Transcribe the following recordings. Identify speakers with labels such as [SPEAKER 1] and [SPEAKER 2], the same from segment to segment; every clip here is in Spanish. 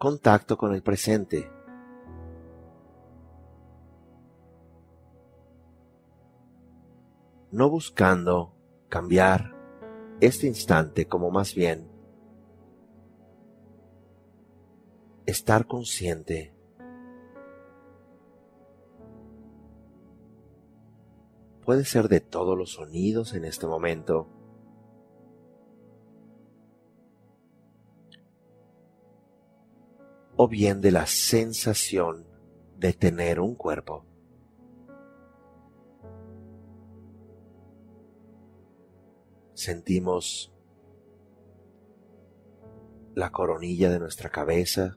[SPEAKER 1] contacto con el presente. No buscando cambiar este instante como más bien estar consciente puede ser de todos los sonidos en este momento. O bien de la sensación de tener un cuerpo. Sentimos la coronilla de nuestra cabeza,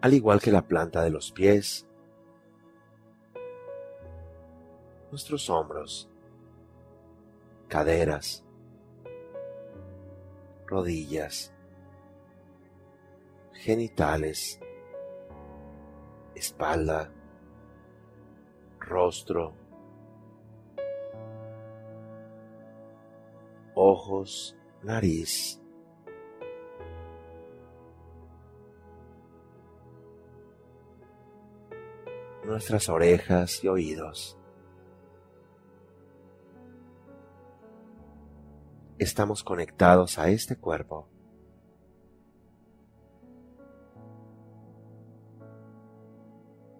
[SPEAKER 1] al igual que la planta de los pies, nuestros hombros, caderas, rodillas, genitales, espalda, rostro, ojos, nariz, nuestras orejas y oídos. Estamos conectados a este cuerpo.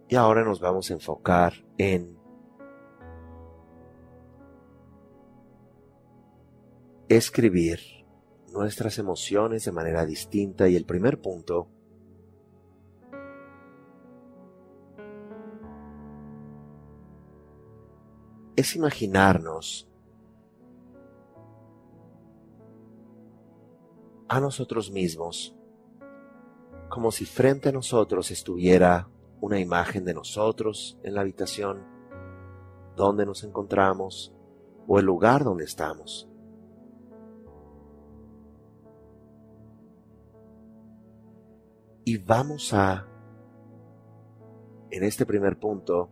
[SPEAKER 1] Y ahora nos vamos a enfocar en escribir nuestras emociones de manera distinta y el primer punto es imaginarnos a nosotros mismos, como si frente a nosotros estuviera una imagen de nosotros en la habitación donde nos encontramos o el lugar donde estamos. Y vamos a, en este primer punto,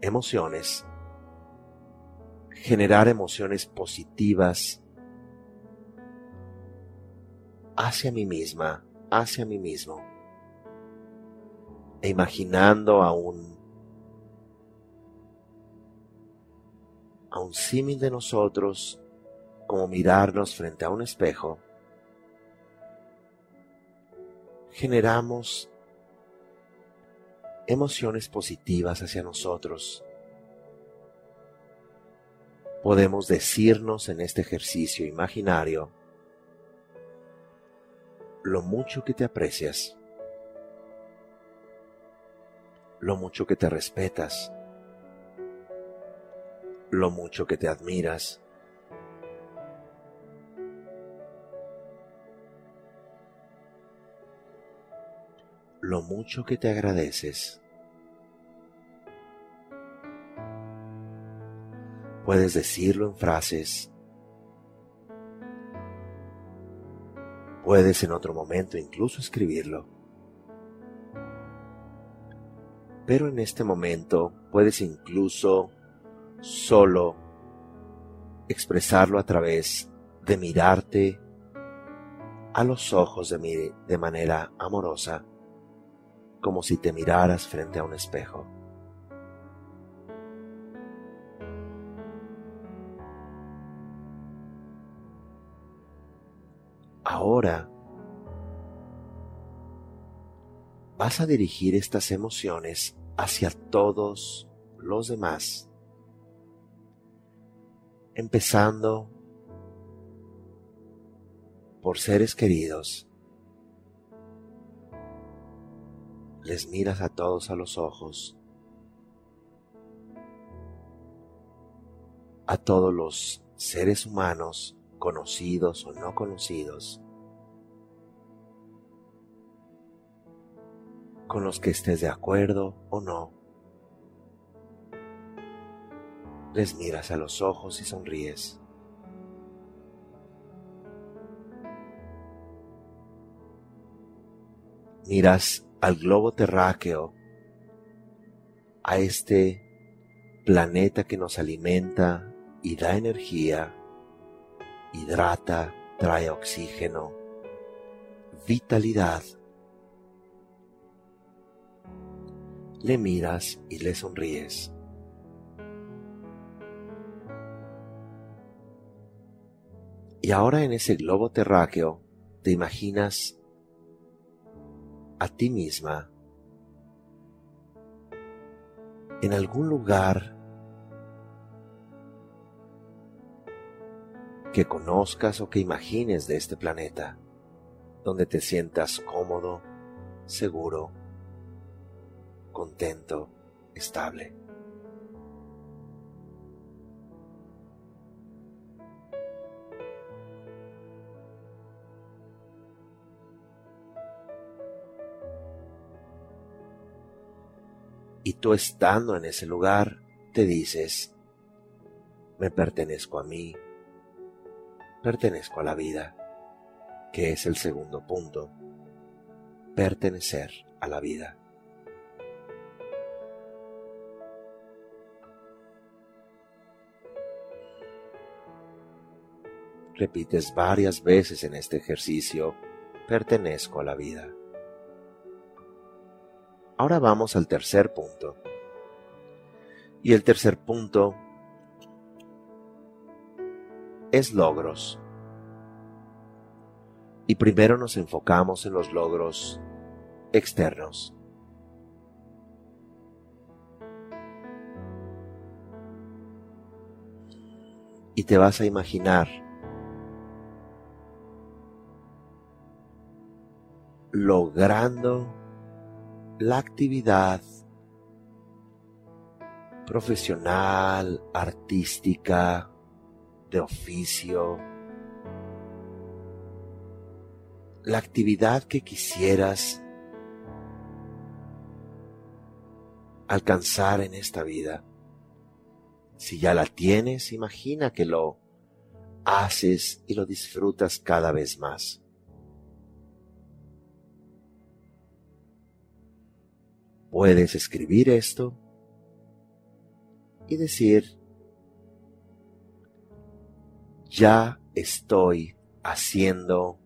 [SPEAKER 1] emociones, generar emociones positivas hacia mí misma, hacia mí mismo, e imaginando a un, a un símil de nosotros como mirarnos frente a un espejo, generamos emociones positivas hacia nosotros. Podemos decirnos en este ejercicio imaginario, lo mucho que te aprecias, lo mucho que te respetas, lo mucho que te admiras, lo mucho que te agradeces. Puedes decirlo en frases Puedes en otro momento incluso escribirlo. Pero en este momento puedes incluso solo expresarlo a través de mirarte a los ojos de, mí de manera amorosa, como si te miraras frente a un espejo. Ahora vas a dirigir estas emociones hacia todos los demás, empezando por seres queridos. Les miras a todos a los ojos, a todos los seres humanos, conocidos o no conocidos, con los que estés de acuerdo o no. Les miras a los ojos y sonríes. Miras al globo terráqueo, a este planeta que nos alimenta y da energía, hidrata, trae oxígeno, vitalidad le miras y le sonríes. Y ahora en ese globo terráqueo te imaginas a ti misma en algún lugar que conozcas o que imagines de este planeta, donde te sientas cómodo, seguro, contento, estable. Y tú estando en ese lugar, te dices, me pertenezco a mí, pertenezco a la vida, que es el segundo punto, pertenecer a la vida. Repites varias veces en este ejercicio, pertenezco a la vida. Ahora vamos al tercer punto. Y el tercer punto es logros. Y primero nos enfocamos en los logros externos. Y te vas a imaginar logrando la actividad profesional, artística, de oficio, la actividad que quisieras alcanzar en esta vida. Si ya la tienes, imagina que lo haces y lo disfrutas cada vez más. Puedes escribir esto y decir, ya estoy haciendo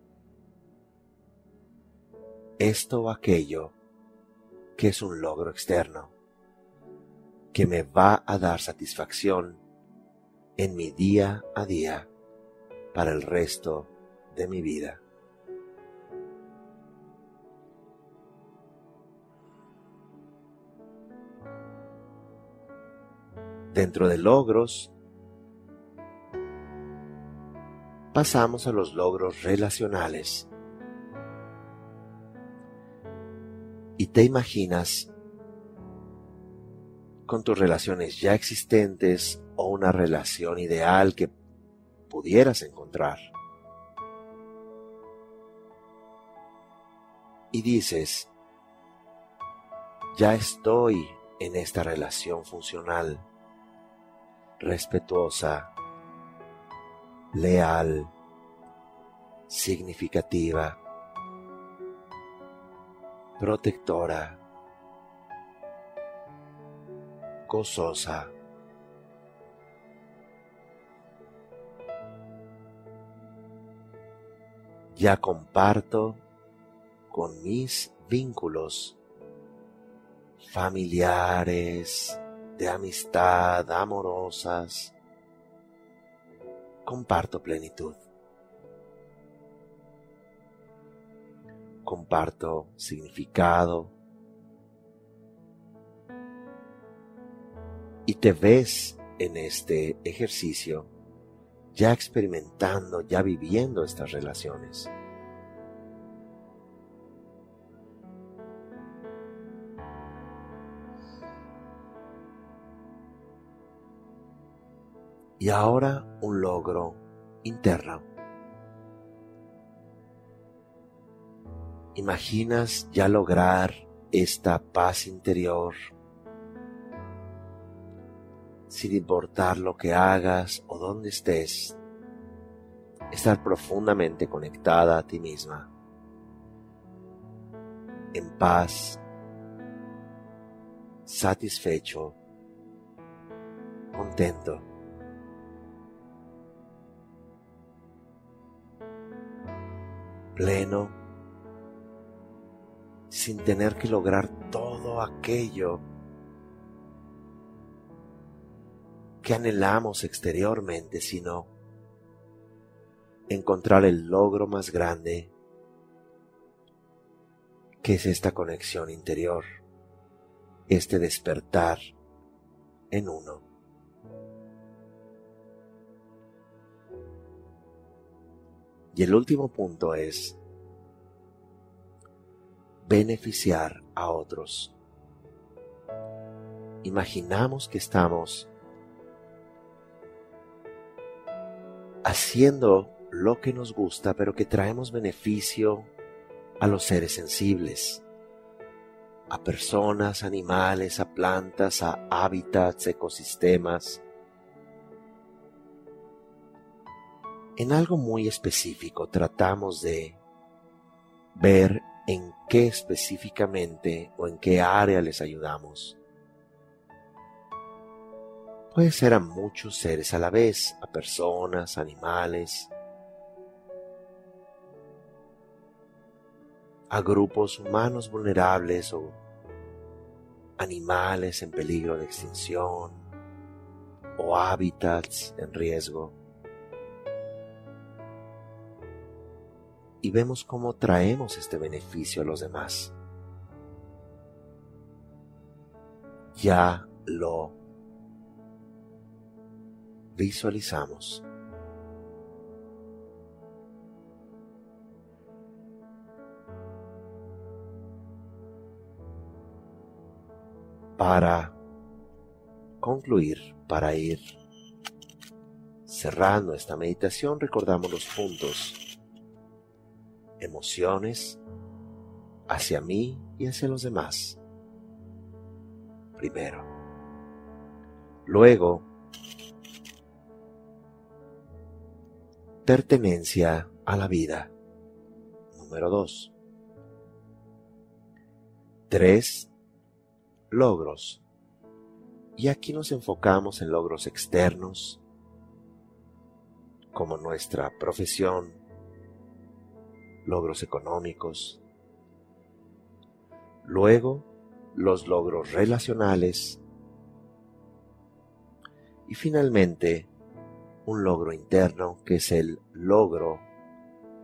[SPEAKER 1] esto o aquello que es un logro externo, que me va a dar satisfacción en mi día a día para el resto de mi vida. Dentro de logros, pasamos a los logros relacionales. Y te imaginas con tus relaciones ya existentes o una relación ideal que pudieras encontrar. Y dices, ya estoy en esta relación funcional respetuosa, leal, significativa, protectora, gozosa. Ya comparto con mis vínculos familiares, de amistad, amorosas, comparto plenitud. comparto significado y te ves en este ejercicio ya experimentando, ya viviendo estas relaciones. Y ahora un logro interno. ¿Imaginas ya lograr esta paz interior sin importar lo que hagas o dónde estés, estar profundamente conectada a ti misma, en paz, satisfecho, contento. Pleno, sin tener que lograr todo aquello que anhelamos exteriormente, sino encontrar el logro más grande, que es esta conexión interior, este despertar en uno. Y el último punto es beneficiar a otros. Imaginamos que estamos haciendo lo que nos gusta, pero que traemos beneficio a los seres sensibles, a personas, animales, a plantas, a hábitats, ecosistemas. En algo muy específico tratamos de ver en qué específicamente o en qué área les ayudamos puede ser a muchos seres a la vez, a personas, animales, a grupos humanos vulnerables o animales en peligro de extinción o hábitats en riesgo. Y vemos cómo traemos este beneficio a los demás. Ya lo visualizamos. Para concluir, para ir cerrando esta meditación, recordamos los puntos. Emociones hacia mí y hacia los demás. Primero. Luego, pertenencia a la vida. Número 2. 3. Logros. Y aquí nos enfocamos en logros externos, como nuestra profesión, logros económicos. Luego, los logros relacionales. Y finalmente, un logro interno que es el logro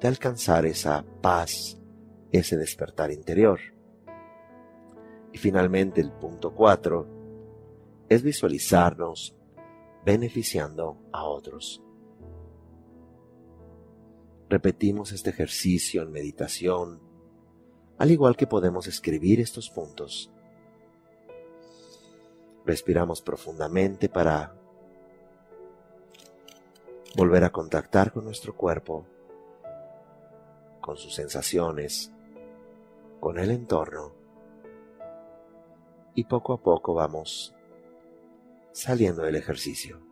[SPEAKER 1] de alcanzar esa paz, ese despertar interior. Y finalmente el punto cuatro es visualizarnos beneficiando a otros. Repetimos este ejercicio en meditación, al igual que podemos escribir estos puntos. Respiramos profundamente para volver a contactar con nuestro cuerpo, con sus sensaciones, con el entorno y poco a poco vamos saliendo del ejercicio.